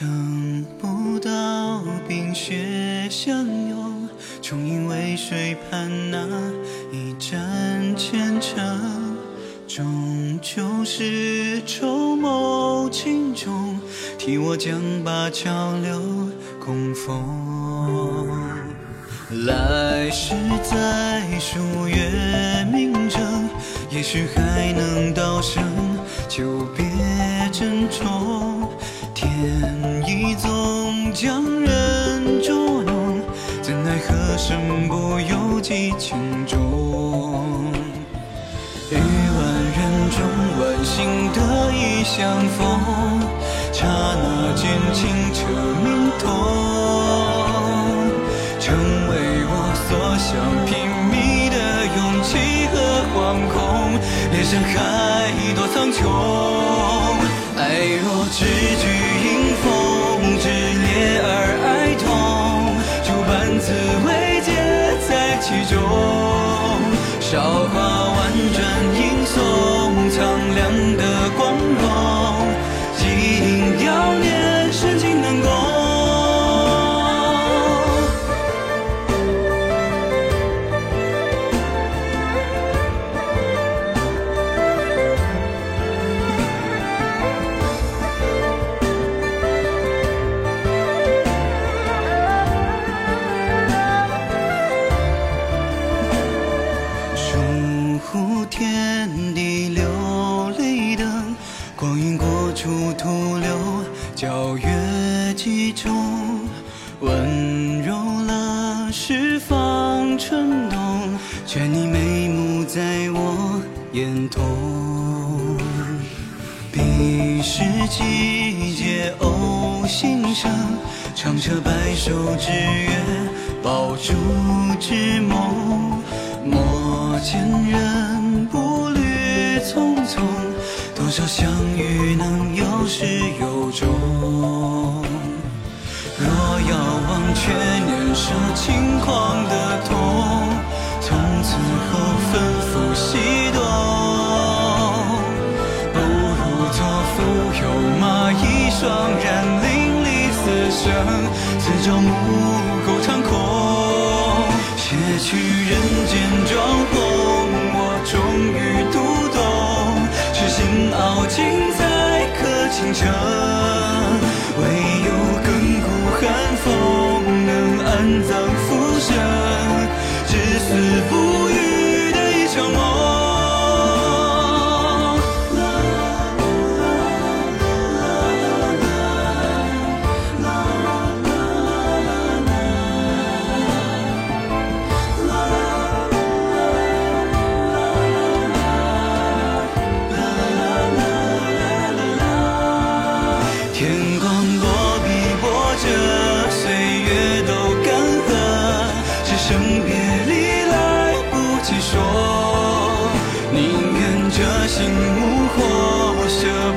等不到冰雪相拥，终因为水畔那一盏虔诚，终究是筹谋情重，替我将灞桥留供奉。来世再数月明争，也许还能道声久别珍重。天意总将人捉弄，怎奈何身不由己情重。于万人中，万幸得以相逢，刹那间清澈明通。成为我所想，拼命的勇气和惶恐，连山海多苍穹。爱若知句迎风，炽烈而哀痛，诸般滋味皆在其中。韶华婉转吟诵，了十方春冬，劝你眉目在我眼瞳。彼时季节偶心生，长车白首之约，抱柱之梦。莫见人步履匆匆，多少相遇能有始有终。却年少轻狂的痛，从此后纷纷西东。不如做蜉蝣马一双，然淋漓死生，此朝暮够长空。卸去人间妆红，我终于读懂，痴心傲尽才可倾城。是不？无火，舍